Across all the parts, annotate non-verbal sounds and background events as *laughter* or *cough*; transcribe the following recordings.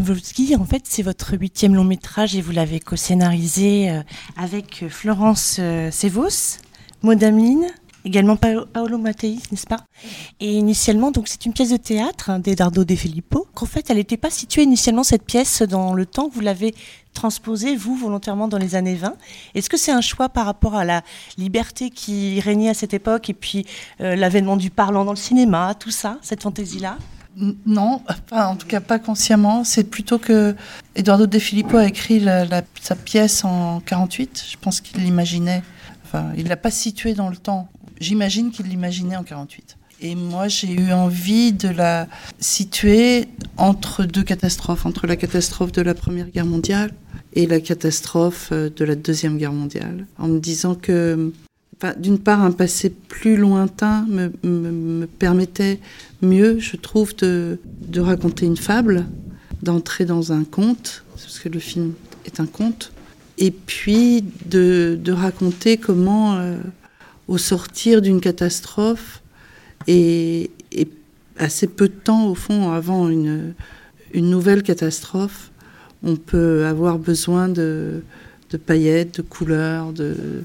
Bobrovski, en fait, c'est votre huitième long métrage et vous l'avez co-scénarisé euh, avec Florence euh, Sevos, Maudamine, également Paolo Mattei, n'est-ce pas? Et initialement, donc c'est une pièce de théâtre hein, d'Edardo De Filippo. En fait, elle n'était pas située initialement cette pièce dans le temps. Vous l'avez transposée vous volontairement dans les années 20. Est-ce que c'est un choix par rapport à la liberté qui régnait à cette époque et puis euh, l'avènement du parlant dans le cinéma, tout ça, cette fantaisie-là? Non, en tout cas pas consciemment. C'est plutôt que Eduardo De Filippo a écrit sa pièce en 48. Je pense qu'il l'imaginait. Enfin, il l'a pas situé dans le temps J'imagine qu'il l'imaginait en 48. Et moi, j'ai eu envie de la situer entre deux catastrophes, entre la catastrophe de la Première Guerre mondiale et la catastrophe euh, de la Deuxième Guerre mondiale, en me disant que, d'une part, un passé plus lointain me, me, permettait mieux, je trouve, de, raconter une fable, d'entrer dans un conte, parce que le film est un conte, et puis de, raconter comment... Euh, au sortir d'une catastrophe et, assez peu de temps, au fond, avant une, nouvelle catastrophe, on peut avoir besoin de paillettes, de couleurs, de,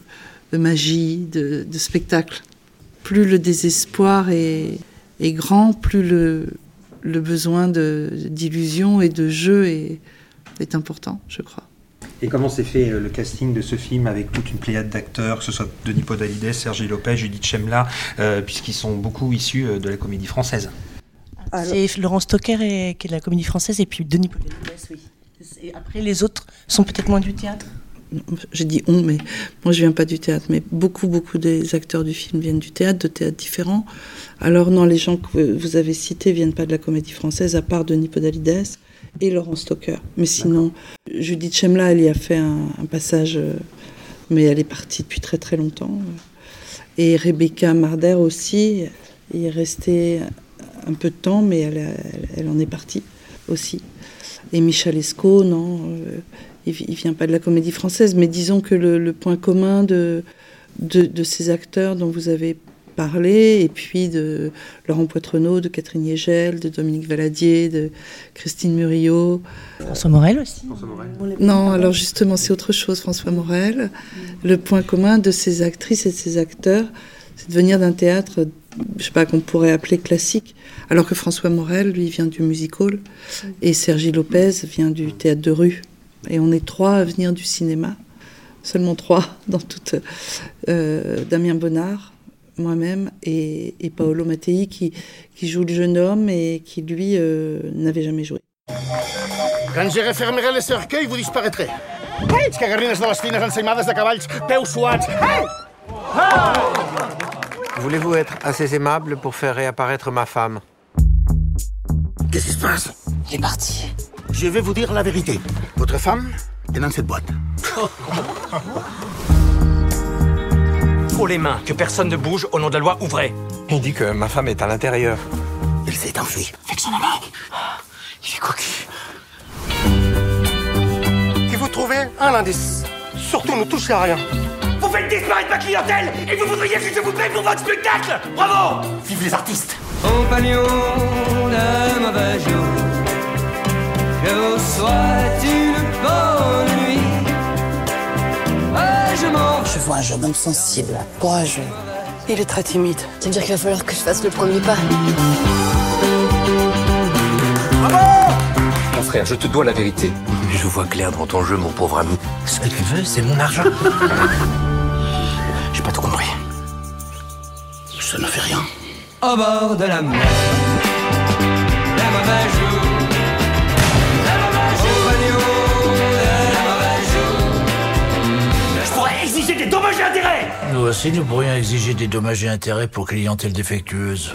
de magie, de, de, spectacle. Plus le désespoir est, est grand, plus le, le besoin d'illusion et de jeu est, est important, je crois. Et comment s'est fait euh, le casting de ce film avec toute une pléiade d'acteurs, que ce soit Denis Podalides, Sergi Lopez, Judith Chemla, euh, puisqu'ils sont beaucoup issus euh, de la comédie française C'est Laurence Stocker qui est de la comédie française et puis Denis Podalides, oui. Et après, les autres sont peut-être moins du théâtre? J'ai dit on, mais moi je viens pas du théâtre, mais beaucoup, beaucoup des acteurs du film viennent du théâtre, de théâtres différents. Alors non, les gens que vous avez cités viennent pas de la comédie française, à part Denis Podalides et Laurent Stocker. Mais sinon, Judith Chemla, elle y a fait un, passage, euh, mais elle est partie depuis très très longtemps. Et Rebecca Marder aussi, elle est restée un peu de temps, mais elle, elle, en est partie aussi. Et Michel Esco, non, il, ne vient pas de la comédie française, mais disons que le, point commun de, de, de, ces acteurs dont vous avez parler, et puis de Laurent Poitrenaud, de Catherine Yegel, de Dominique Valadier, de Christine Murillo. François Morel aussi Non, alors justement, c'est autre chose, François Morel. Le point commun de ces actrices et de ces acteurs, c'est de venir d'un théâtre, je sais pas, qu'on pourrait appeler classique, alors que François Morel, lui, vient du music hall, et Sergi Lopez vient du théâtre de rue. Et on est trois à venir du cinéma. Seulement trois *laughs* dans toute euh, Damien Bonnard, moi-même et, Paolo Mattei qui, qui, joue le jeune homme et qui lui euh, n'avait jamais joué. Quand je refermerai le cercueil, vous disparaîtrez. Voulez-vous être assez aimable pour faire réapparaître ma femme? Qu'est-ce qui se passe? Il est parti. Je vais vous dire la vérité. Votre femme est dans cette boîte. *laughs* les mains, que personne ne bouge, au nom de la loi, ouvrez. Il dit que ma femme est à l'intérieur. Il s'est enfui. Avec son ami. Il est coquille. Si vous trouvez un indice, surtout ne touchez à rien. Vous faites disparaître ma clientèle et vous voudriez que je vous paye pour votre spectacle Bravo Vive les artistes Compagnon d'un mauvais jour, que vous souhaite une bonne je vois un jeune homme sensible, courageux. Il est très timide. Ça veut dire qu'il va falloir que je fasse le premier pas? Bravo Mon frère, je te dois la vérité. Je vois clair dans ton jeu, mon pauvre ami. Ce que tu veux, c'est mon argent. *laughs* J'ai pas tout compris. Ça ne fait rien. Au bord de la mer, la mauvaise dommages et intérêts Nous aussi, nous pourrions exiger des dommages et intérêts pour clientèle défectueuse.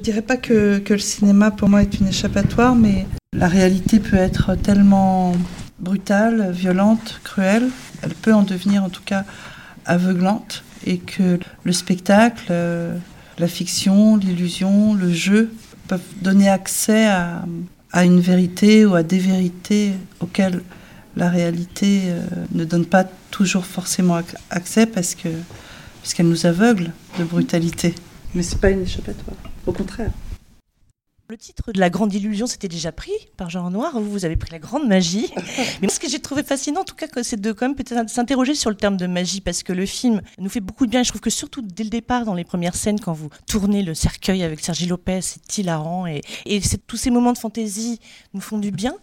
Je dirais pas que, que, le cinéma pour moi est une échappatoire, mais la réalité peut être tellement brutale, violente, cruelle. Elle peut en devenir en tout cas aveuglante et que le spectacle, euh, la fiction, l'illusion, le jeu peuvent donner accès à, à une vérité ou à des vérités auxquelles la réalité euh, ne donne pas toujours forcément accès parce que parce qu'elle nous aveugle de brutalité. Mais c'est pas une échappatoire, au contraire. Le titre de La Grande Illusion, c'était déjà pris par Jean Noir. Vous, vous avez pris La Grande Magie. *laughs* Mais ce que j'ai trouvé fascinant, en tout cas, c'est de quand même peut-être s'interroger sur le terme de magie, parce que le film nous fait beaucoup de bien. Je trouve que surtout dès le départ, dans les premières scènes, quand vous tournez le cercueil avec Sergi Lopez, c'est hilarant. Et, et tous ces moments de fantaisie nous font du bien.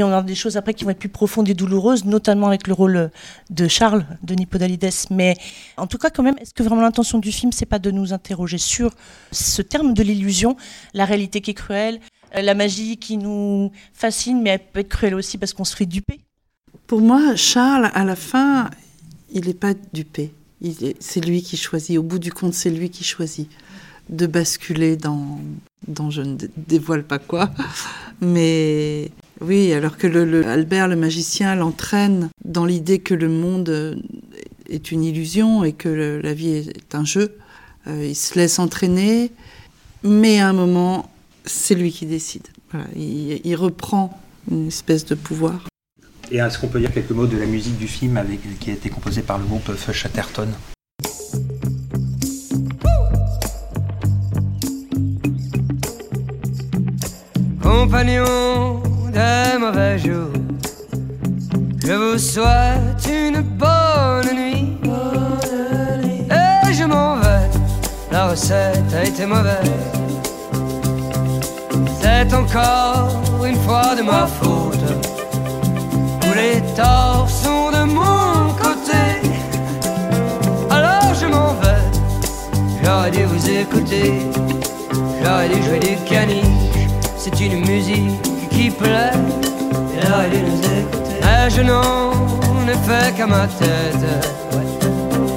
On a des choses après qui vont être plus profondes et douloureuses, notamment avec le rôle de Charles, de Nipodalides. Mais en tout cas, quand même, est-ce que vraiment l'intention du film, c'est pas de nous interroger sur ce terme de l'illusion, la réalité qui est cruelle, euh, la magie qui nous fascine, mais elle peut être cruelle aussi parce qu'on se fait duper? Pour moi, Charles, à la fin, il n'est pas dupé. C'est lui qui choisit. Au bout du compte, c'est lui qui choisit de basculer dans, dans je ne dévoile pas quoi. Mais oui, alors que le, Albert, le magicien, l'entraîne dans l'idée que le monde est une illusion et que la vie est un jeu. Euh, il se laisse entraîner, mais à un moment, c'est lui qui décide. il, reprend une espèce de pouvoir. Et est-ce qu'on peut dire quelques mots de la musique du film avec, qui a été composée par le groupe Fush Chatterton Compagnon je vous souhaite une bonne nuit. Et je m'en vais, la recette a été mauvaise. C'est encore une fois de ma faute. Tous les torts sont de mon côté. Alors je m'en vais, j'aurais dû vous écouter. J'aurais dû jouer du caniche c'est une musique qui plaît. Et je n'en ai fait qu'à ma tête.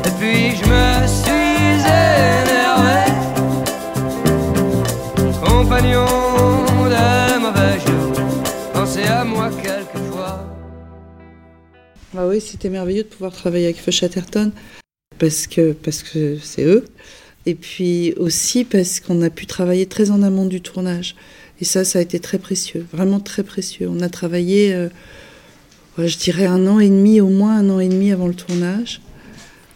Et puis je me suis énervé. Compagnon de mauvais jours, pensez à moi quelquefois. Ah oui, c'était merveilleux de pouvoir travailler avec Feu parce que parce que c'est eux. Et puis aussi parce qu'on a pu travailler très en amont du tournage. Et ça, ça a été très précieux, vraiment très précieux. On a travaillé, euh, je dirais, un an et demi, au moins un an et demi avant le tournage,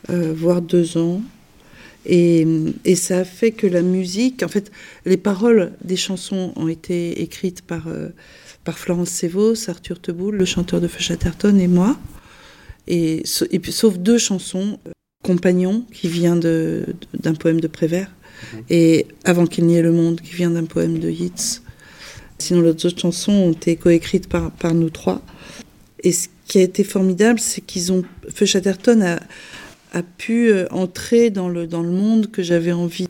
euh, voire deux ans. Et, et, ça a fait que la musique, en fait, les paroles des chansons ont été écrites par, euh, par Florence Sévos, Arthur Teboul, le chanteur de Feu Chatterton, et moi. Et, et puis, sauf deux chansons, Compagnon, qui vient d'un poème de Prévert, mhm. et Avant qu'il n'y ait le monde, qui vient d'un poème de Yeats. Sinon, les autres chansons ont été coécrites par, par nous trois. Et ce qui a été formidable, c'est qu'ils ont. Feu Chatterton a, a pu euh, entrer dans le, dans le monde que j'avais envie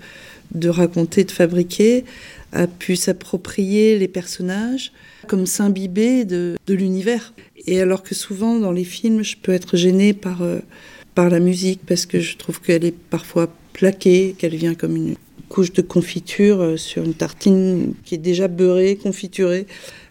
de raconter, de fabriquer, a pu s'approprier les personnages, comme s'imbiber de, de l'univers. Et alors que souvent, dans les films, je peux être gênée par, euh, par la musique, parce que je trouve qu'elle est parfois plaquée, qu'elle vient comme une, couche de confiture euh, sur une tartine qui est déjà beurrée, confiturée.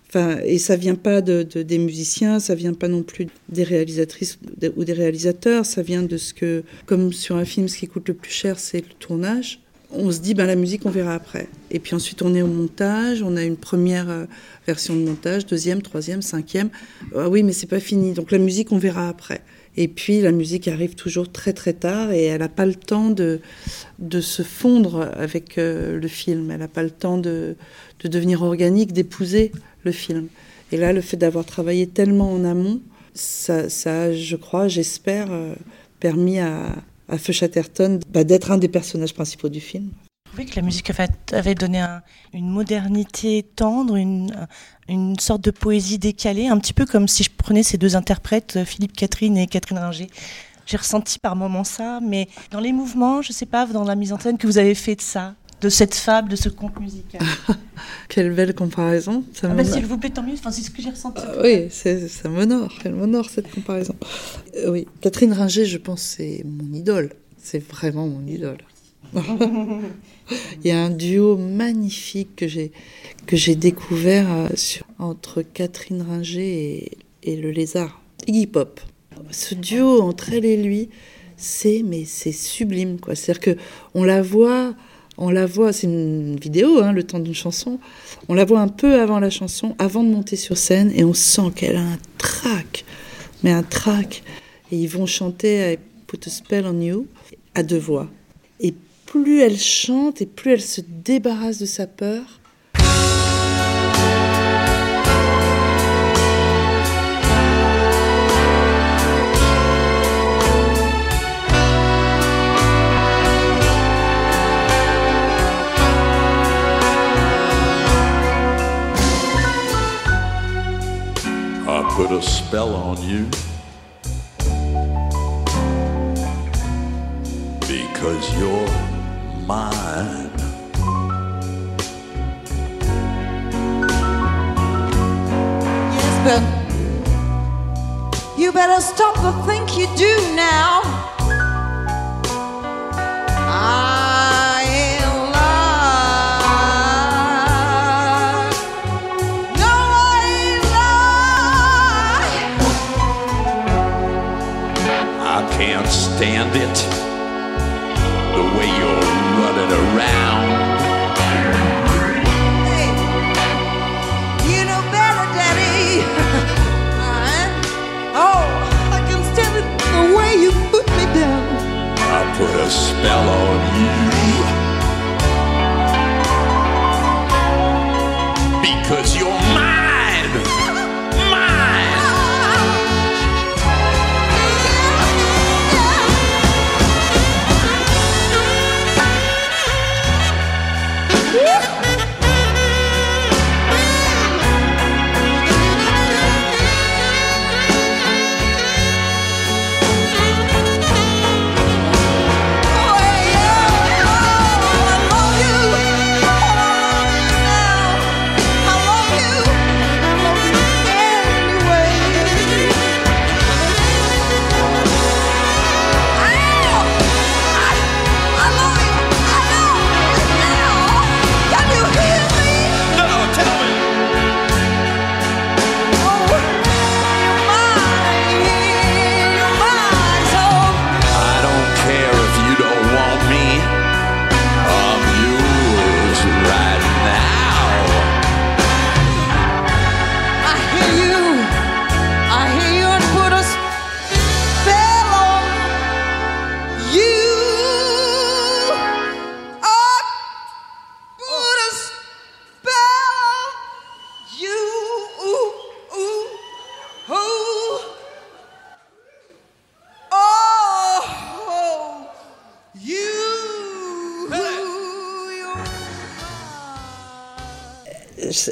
Enfin, et ça vient pas de, des musiciens, ça vient pas non plus des réalisatrices ou des réalisateurs, ça vient de ce que, comme sur un film, ce qui coûte le plus cher, c'est le tournage. On se dit, ben, la musique, on verra après. Et puis ensuite, on est au montage, on a une première euh, version de montage, deuxième, troisième, cinquième. Ah oui, mais c'est pas fini. Donc la musique, on verra après. Et puis la musique arrive toujours très très tard et elle n'a pas le temps de, de se fondre avec euh, le film. Elle n'a pas le temps de, de devenir organique, d'épouser le film. Et là, le fait d'avoir travaillé tellement en amont, ça, ça je crois, j'espère, euh, permis à, à Feu Chatterton bah, d'être un des personnages principaux du film. Trouvez que la musique avait donné une modernité tendre, une, une sorte de poésie décalée, un petit peu comme si je prenais ces deux interprètes, euh, Philippe Catherine et Catherine Ringer. J'ai ressenti par moments ça, mais dans les mouvements, je sais pas, dans la mise en scène que vous avez fait de ça, de cette fable, de ce conte musical. *laughs* Quelle belle comparaison. Ça ah bah, S'il vous plaît, tant mieux. Enfin, c'est ce que j'ai ressenti. Ah oui, ça m'honore. Elle m'honore cette comparaison. Euh, oui, Catherine Ringer, je pense, c'est mon idole. C'est vraiment mon idole. *laughs* Il y a un duo magnifique que j'ai que j'ai découvert euh, entre Catherine Ringer et, le lézard, Iggy Pop. Ce duo entre elle et lui, c'est mais c'est sublime quoi. C'est-à-dire que on la voit, on la voit, c'est une vidéo, hein, le temps d'une chanson. On la voit un peu avant la chanson, avant de monter sur scène, et on sent qu'elle a un trac, mais un trac. Et ils vont chanter I Put a Spell on You à deux voix. Et plus elle chante et plus elle se débarrasse de sa peur. Mine. Yes, but you better stop the think you do now. I. No, I ain't. I can't stand it. A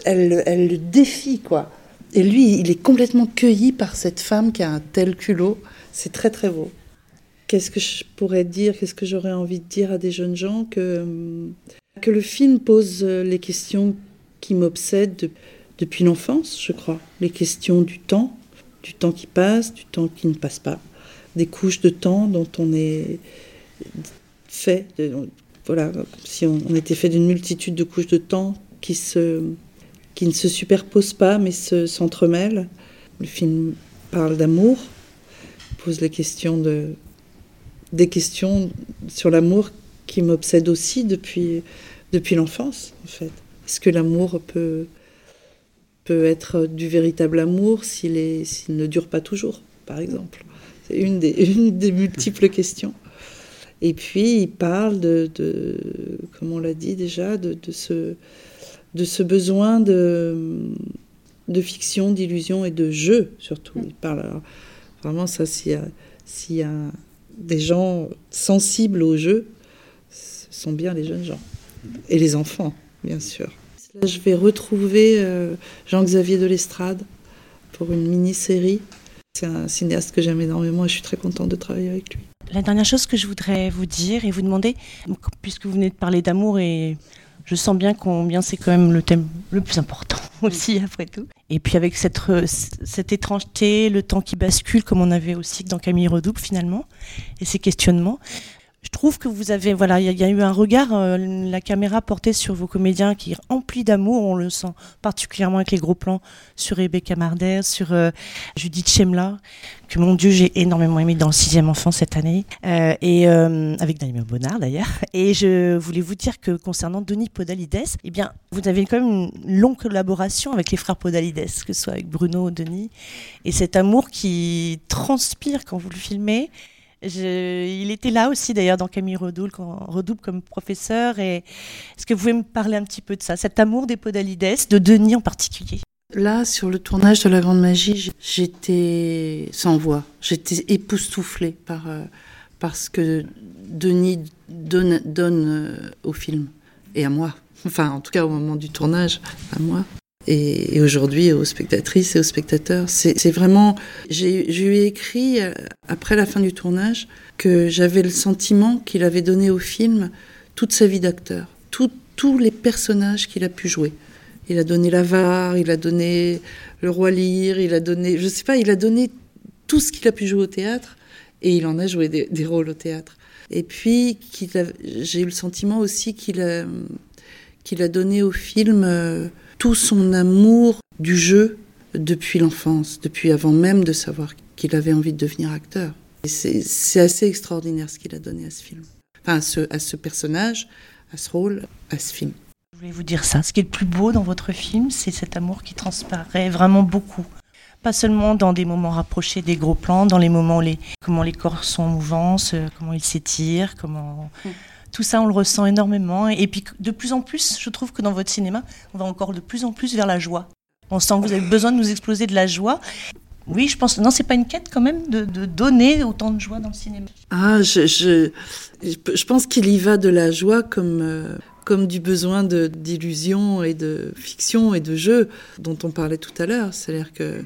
elle, le défie, quoi. Et lui, il est complètement cueilli par cette femme qui a un tel culot. C'est très, très beau. Qu'est-ce que je pourrais dire Qu'est-ce que j'aurais envie de dire à des jeunes gens que, hum, que le film pose euh, les questions qui m'obsèdent de- depuis l'enfance, je crois. Les questions du temps, du temps qui passe, du temps qui ne passe pas. Des couches de temps dont on est fait. de- voilà, si on était fait d'une multitude de couches de temps qui, se, qui ne se superposent pas mais se- s'entremêlent. Le film parle d'amour, pose les questions de, des questions sur l'amour qui m'obsèdent aussi depuis, depuis l'enfance, en fait. Est-ce que l'amour peut, peut être du véritable amour s'il ne dure pas toujours, par exemple? C'est une des, *laughs* une des multiples questions. Et puis, il parle de, de comme on l'a dit déjà, de, de ce, de ce besoin de, de fiction, d'illusion et de jeu, surtout. Il parle, vraiment, ça, s'il y, a, des gens sensibles au jeu, ce sont bien les jeunes gens. Et les enfants, bien sûr. Je vais retrouver euh, Jean-Xavier de l'Estrade pour une mini-série. C'est un cinéaste que j'aime énormément et je suis très contente de travailler avec lui. La dernière chose que je voudrais vous dire et vous demander, puisque vous venez de parler d'amour et je sens bien combien c'est quand même le thème le plus important *laughs* aussi après tout. Et puis avec cette, cette étrangeté, le temps qui bascule comme on avait aussi dans Camille Redouble finalement, et ces questionnements. Je trouve que vous avez, voilà, il y, a- eu un regard, euh, la caméra portée sur vos comédiens qui est rempli d'amour, on le sent particulièrement avec les gros plans sur Rebecca Marder, sur euh, Judith Chemla, que mon Dieu j'ai énormément aimé dans le sixième enfant cette année, euh, et avec Daniel Bonnard d'ailleurs. *laughs* Et je voulais vous dire que concernant Denis Podalides, eh bien, vous avez quand même une longue collaboration avec les frères Podalides, que ce soit avec Bruno, Denis, et cet amour qui transpire quand vous le filmez. Il était là aussi d'ailleurs dans Camille Redouble, comme professeur. Est-ce que vous pouvez me parler un petit peu de ça, cet amour des Podalides, de Denis en particulier? Là, sur le tournage de La Grande Magie, j'étais sans voix. J'étais époustouflée par, euh, ce que Denis donne, donne euh, au film. Et à moi. Enfin, en tout cas, au moment du tournage, à moi. Et, aujourd'hui aux spectatrices et aux spectateurs. C'est vraiment, j'ai lui écrit euh, après la fin du tournage que j'avais le sentiment qu'il avait donné au film toute sa vie d'acteur, tous les personnages qu'il a pu jouer. Il a donné l'avare, il a donné le roi Lear, il a donné, je sais pas, il a donné tout ce qu'il a pu jouer au théâtre et il en a joué des, rôles au théâtre. Et puis j'ai eu le sentiment aussi qu'il a, qu'il a donné au film euh, tout son amour du jeu depuis l'enfance, depuis avant même de savoir qu'il avait envie de devenir acteur. C'est assez extraordinaire ce qu'il a donné à ce film, enfin à ce, à ce personnage, à ce rôle, à ce film. Je voulais vous dire ça. Ce qui est le plus beau dans votre film, c'est cet amour qui transparaît vraiment beaucoup. Pas seulement dans des moments rapprochés des gros plans, dans les moments où les, comment les corps sont en mouvance, euh, comment ils s'étirent, comment. Tout ça, on le ressent énormément. Et puis, de plus en plus, je trouve que dans votre cinéma, on va encore de plus en plus vers la joie. On sent que vous avez besoin de nous exploser de la joie. Oui, je pense. Non, c'est pas une quête quand même de, donner autant de joie dans le cinéma. Ah, je, je, je pense qu'il y va de la joie comme, euh, comme du besoin d'illusion et de fiction et de jeu dont on parlait tout à l'heure. C'est-à-dire que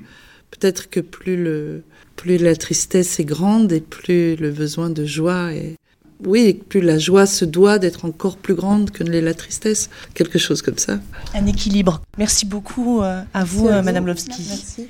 peut-être que plus, le, plus la tristesse est grande et plus le besoin de joie est... Oui, et plus la joie se doit d'être encore plus grande que ne l'est la tristesse. Quelque chose comme ça. Un équilibre. Merci beaucoup euh, à vous, Merci à euh, vous. Madame Lovski. Merci.